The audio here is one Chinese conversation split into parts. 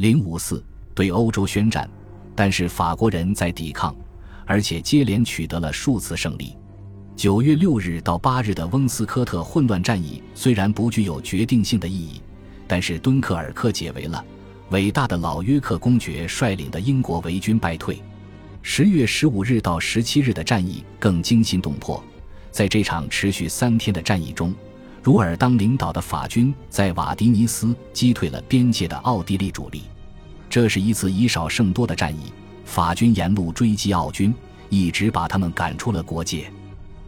零五四对欧洲宣战，但是法国人在抵抗，而且接连取得了数次胜利。九月六日到八日的翁斯科特混乱战役虽然不具有决定性的意义，但是敦刻尔克解围了，伟大的老约克公爵率领的英国维军败退。十月十五日到十七日的战役更惊心动魄，在这场持续三天的战役中，茹尔当领导的法军在瓦迪尼斯击退了边界的奥地利主力。这是一次以少胜多的战役，法军沿路追击奥军，一直把他们赶出了国界。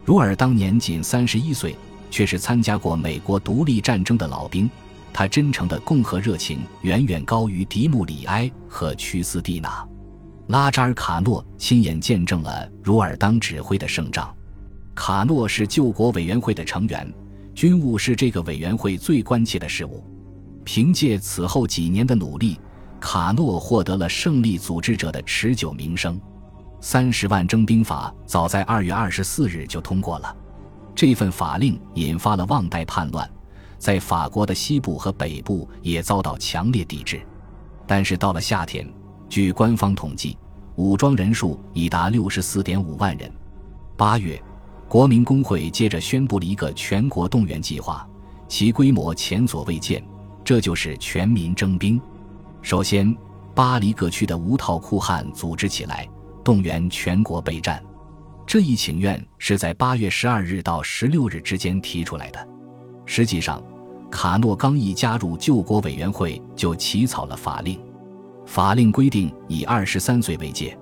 茹尔当年仅三十一岁，却是参加过美国独立战争的老兵。他真诚的共和热情远远高于迪穆里埃和屈斯蒂娜。拉扎尔·卡诺亲眼见证了茹尔当指挥的胜仗。卡诺是救国委员会的成员，军务是这个委员会最关切的事务。凭借此后几年的努力。卡诺获得了胜利组织者的持久名声。三十万征兵法早在二月二十四日就通过了，这份法令引发了旺代叛乱，在法国的西部和北部也遭到强烈抵制。但是到了夏天，据官方统计，武装人数已达六十四点五万人。八月，国民工会接着宣布了一个全国动员计划，其规模前所未见，这就是全民征兵。首先，巴黎各区的无套裤汉组织起来，动员全国备战。这一请愿是在八月十二日到十六日之间提出来的。实际上，卡诺刚一加入救国委员会，就起草了法令。法令规定，以二十三岁为界，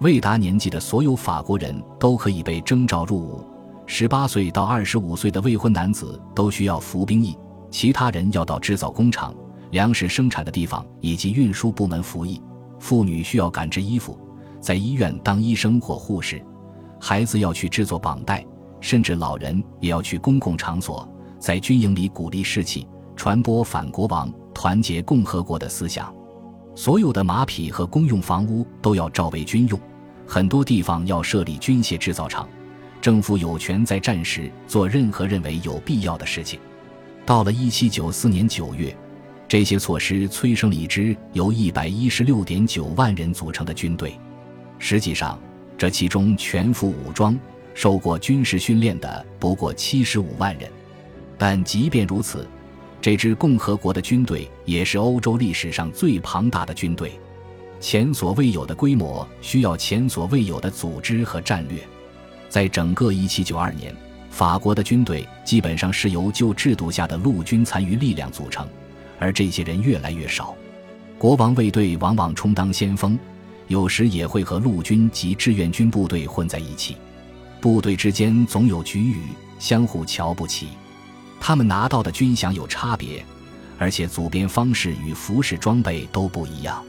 未达年纪的所有法国人都可以被征召入伍；十八岁到二十五岁的未婚男子都需要服兵役，其他人要到制造工厂。粮食生产的地方以及运输部门服役，妇女需要赶制衣服，在医院当医生或护士，孩子要去制作绑带，甚至老人也要去公共场所，在军营里鼓励士气，传播反国王、团结共和国的思想。所有的马匹和公用房屋都要照为军用，很多地方要设立军械制造厂。政府有权在战时做任何认为有必要的事情。到了一七九四年九月。这些措施催生了一支由一百一十六点九万人组成的军队。实际上，这其中全副武装、受过军事训练的不过七十五万人。但即便如此，这支共和国的军队也是欧洲历史上最庞大的军队，前所未有的规模，需要前所未有的组织和战略。在整个一七九二年，法国的军队基本上是由旧制度下的陆军残余力量组成。而这些人越来越少，国王卫队往往充当先锋，有时也会和陆军及志愿军部队混在一起。部队之间总有局域，相互瞧不起。他们拿到的军饷有差别，而且组编方式与服饰装备都不一样。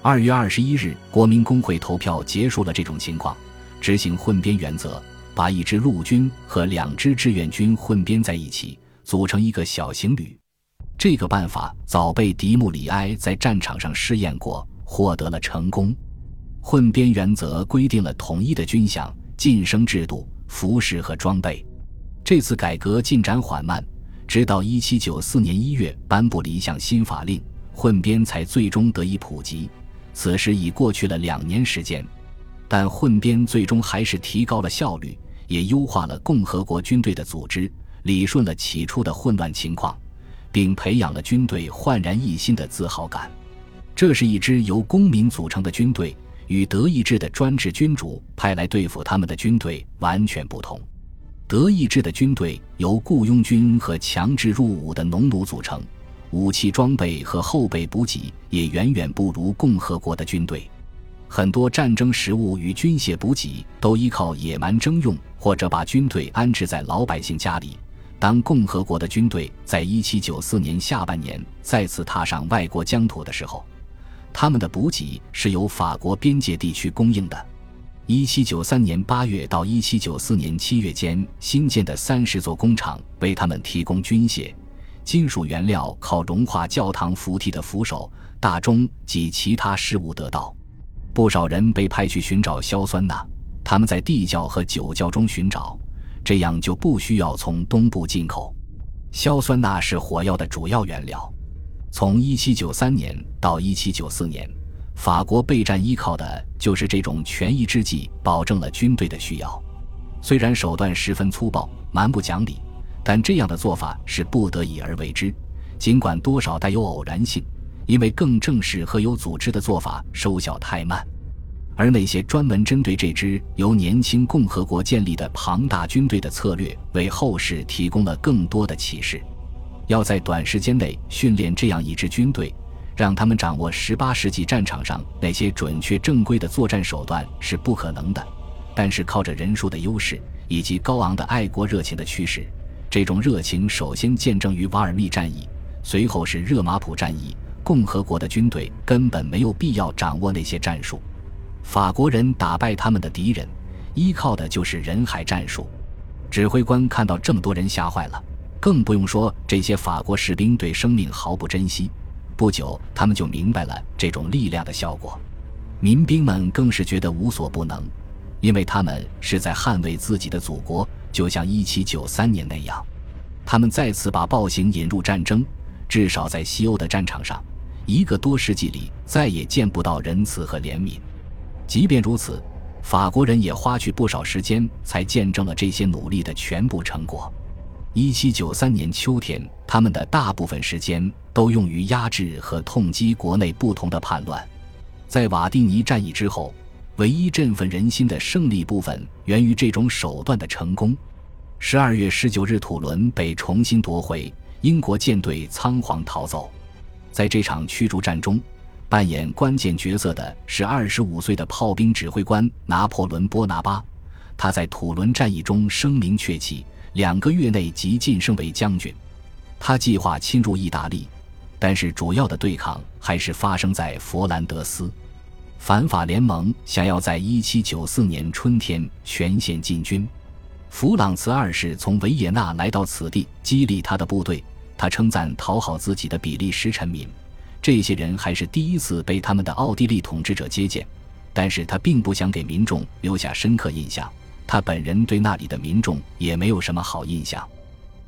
二月二十一日，国民工会投票结束了这种情况，执行混编原则，把一支陆军和两支志愿军混编在一起，组成一个小型旅。这个办法早被迪穆里埃在战场上试验过，获得了成功。混编原则规定了统一的军饷、晋升制度、服饰和装备。这次改革进展缓慢，直到1794年1月颁布了一项新法令，混编才最终得以普及。此时已过去了两年时间，但混编最终还是提高了效率，也优化了共和国军队的组织，理顺了起初的混乱情况。并培养了军队焕然一新的自豪感。这是一支由公民组成的军队，与德意志的专制君主派来对付他们的军队完全不同。德意志的军队由雇佣军和强制入伍的农奴组成，武器装备和后备补给也远远不如共和国的军队。很多战争食物与军械补给都依靠野蛮征用，或者把军队安置在老百姓家里。当共和国的军队在1794年下半年再次踏上外国疆土的时候，他们的补给是由法国边界地区供应的。1793年8月到1794年7月间新建的三十座工厂为他们提供军械、金属原料，靠融化教堂扶梯的扶手、大钟及其他事物得到。不少人被派去寻找硝酸钠，他们在地窖和酒窖中寻找。这样就不需要从东部进口。硝酸钠是火药的主要原料。从1793年到1794年，法国备战依靠的就是这种权宜之计，保证了军队的需要。虽然手段十分粗暴、蛮不讲理，但这样的做法是不得已而为之。尽管多少带有偶然性，因为更正式和有组织的做法收效太慢。而那些专门针对这支由年轻共和国建立的庞大军队的策略，为后世提供了更多的启示。要在短时间内训练这样一支军队，让他们掌握十八世纪战场上那些准确正规的作战手段是不可能的。但是，靠着人数的优势以及高昂的爱国热情的驱使，这种热情首先见证于瓦尔密战役，随后是热马普战役。共和国的军队根本没有必要掌握那些战术。法国人打败他们的敌人，依靠的就是人海战术。指挥官看到这么多人吓坏了，更不用说这些法国士兵对生命毫不珍惜。不久，他们就明白了这种力量的效果。民兵们更是觉得无所不能，因为他们是在捍卫自己的祖国，就像1793年那样。他们再次把暴行引入战争，至少在西欧的战场上，一个多世纪里再也见不到仁慈和怜悯。即便如此，法国人也花去不少时间，才见证了这些努力的全部成果。一七九三年秋天，他们的大部分时间都用于压制和痛击国内不同的叛乱。在瓦蒂尼战役之后，唯一振奋人心的胜利部分源于这种手段的成功。十二月十九日，土伦被重新夺回，英国舰队仓皇逃走。在这场驱逐战中。扮演关键角色的是二十五岁的炮兵指挥官拿破仑·波拿巴，他在土伦战役中声名鹊起，两个月内即晋升为将军。他计划侵入意大利，但是主要的对抗还是发生在佛兰德斯。反法联盟想要在一七九四年春天全线进军。弗朗茨二世从维也纳来到此地，激励他的部队。他称赞讨好自己的比利时臣民。这些人还是第一次被他们的奥地利统治者接见，但是他并不想给民众留下深刻印象。他本人对那里的民众也没有什么好印象。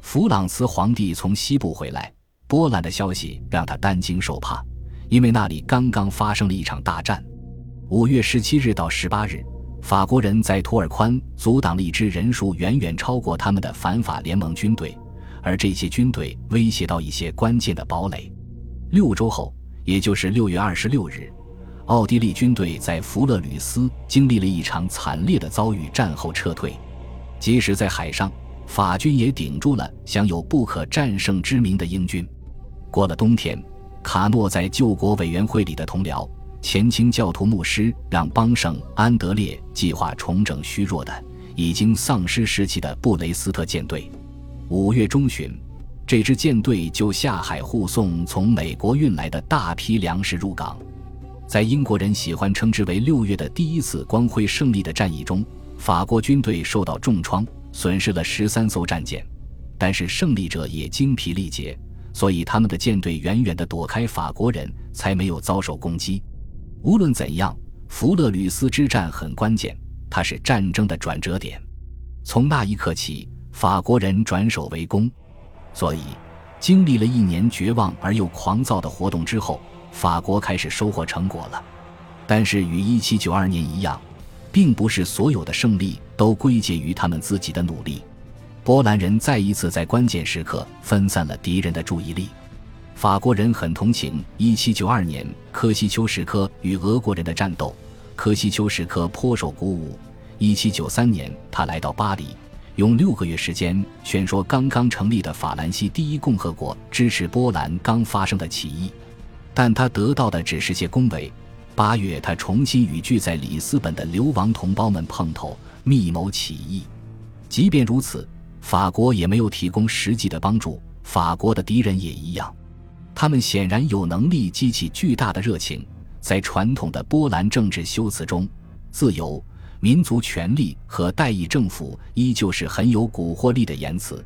弗朗茨皇帝从西部回来，波兰的消息让他担惊受怕，因为那里刚刚发生了一场大战。五月十七日到十八日，法国人在图尔宽阻挡了一支人数远远超过他们的反法联盟军队，而这些军队威胁到一些关键的堡垒。六周后，也就是六月二十六日，奥地利军队在弗勒吕斯经历了一场惨烈的遭遇，战后撤退。即使在海上，法军也顶住了享有不可战胜之名的英军。过了冬天，卡诺在救国委员会里的同僚、前清教徒牧师让邦圣安德烈计划重整虚弱的、已经丧失士气的布雷斯特舰队。五月中旬。这支舰队就下海护送从美国运来的大批粮食入港，在英国人喜欢称之为“六月的第一次光辉胜利”的战役中，法国军队受到重创，损失了十三艘战舰，但是胜利者也精疲力竭，所以他们的舰队远远地躲开法国人，才没有遭受攻击。无论怎样，弗勒吕斯之战很关键，它是战争的转折点。从那一刻起，法国人转守为攻。所以，经历了一年绝望而又狂躁的活动之后，法国开始收获成果了。但是，与1792年一样，并不是所有的胜利都归结于他们自己的努力。波兰人再一次在关键时刻分散了敌人的注意力。法国人很同情1792年科西丘什科与俄国人的战斗，科西丘什科颇受鼓舞。1793年，他来到巴黎。用六个月时间劝说刚刚成立的法兰西第一共和国支持波兰刚发生的起义，但他得到的只是些恭维。八月，他重新与聚在里斯本的流亡同胞们碰头，密谋起义。即便如此，法国也没有提供实际的帮助。法国的敌人也一样，他们显然有能力激起巨大的热情。在传统的波兰政治修辞中，自由。民族权利和代议政府依旧是很有蛊惑力的言辞，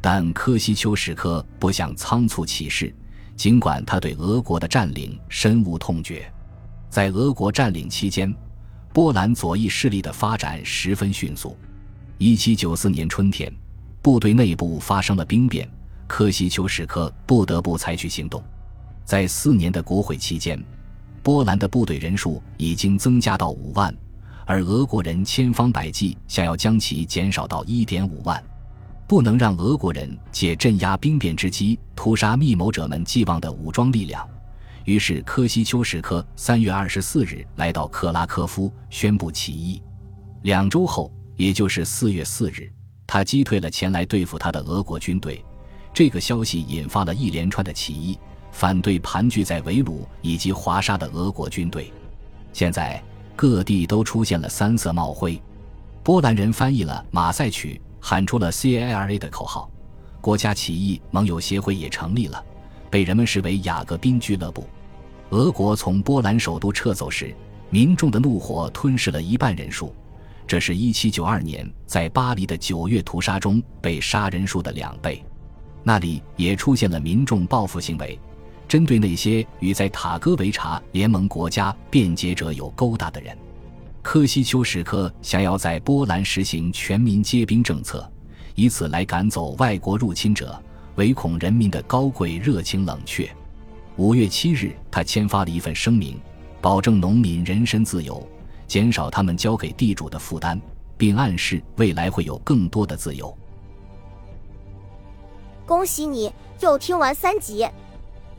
但科西丘什科不想仓促起事，尽管他对俄国的占领深恶痛绝。在俄国占领期间，波兰左翼势力的发展十分迅速。1794年春天，部队内部发生了兵变，科西丘什科不得不采取行动。在四年的国会期间，波兰的部队人数已经增加到五万，而俄国人千方百计想要将其减少到一点五万。不能让俄国人借镇压兵变之机屠杀密谋者们寄望的武装力量。于是，科西丘什科三月二十四日来到克拉科夫，宣布起义。两周后，也就是四月四日，他击退了前来对付他的俄国军队。这个消息引发了一连串的起义，反对盘踞在维鲁以及华沙的俄国军队。现在，各地都出现了三色帽徽。波兰人翻译了《马赛曲》，喊出了 “C.I.R.A.” 的口号。国家起义盟友协会也成立了。被人们视为雅各宾俱乐部。俄国从波兰首都撤走时，民众的怒火吞噬了一半人数，这是一七九二年在巴黎的九月屠杀中被杀人数的两倍。那里也出现了民众报复行为，针对那些与在塔戈维查联盟国家辩解者有勾搭的人。科西丘什科想要在波兰实行全民皆兵政策，以此来赶走外国入侵者。唯恐人民的高贵热情冷却。五月七日，他签发了一份声明，保证农民人身自由，减少他们交给地主的负担，并暗示未来会有更多的自由。恭喜你又听完三集，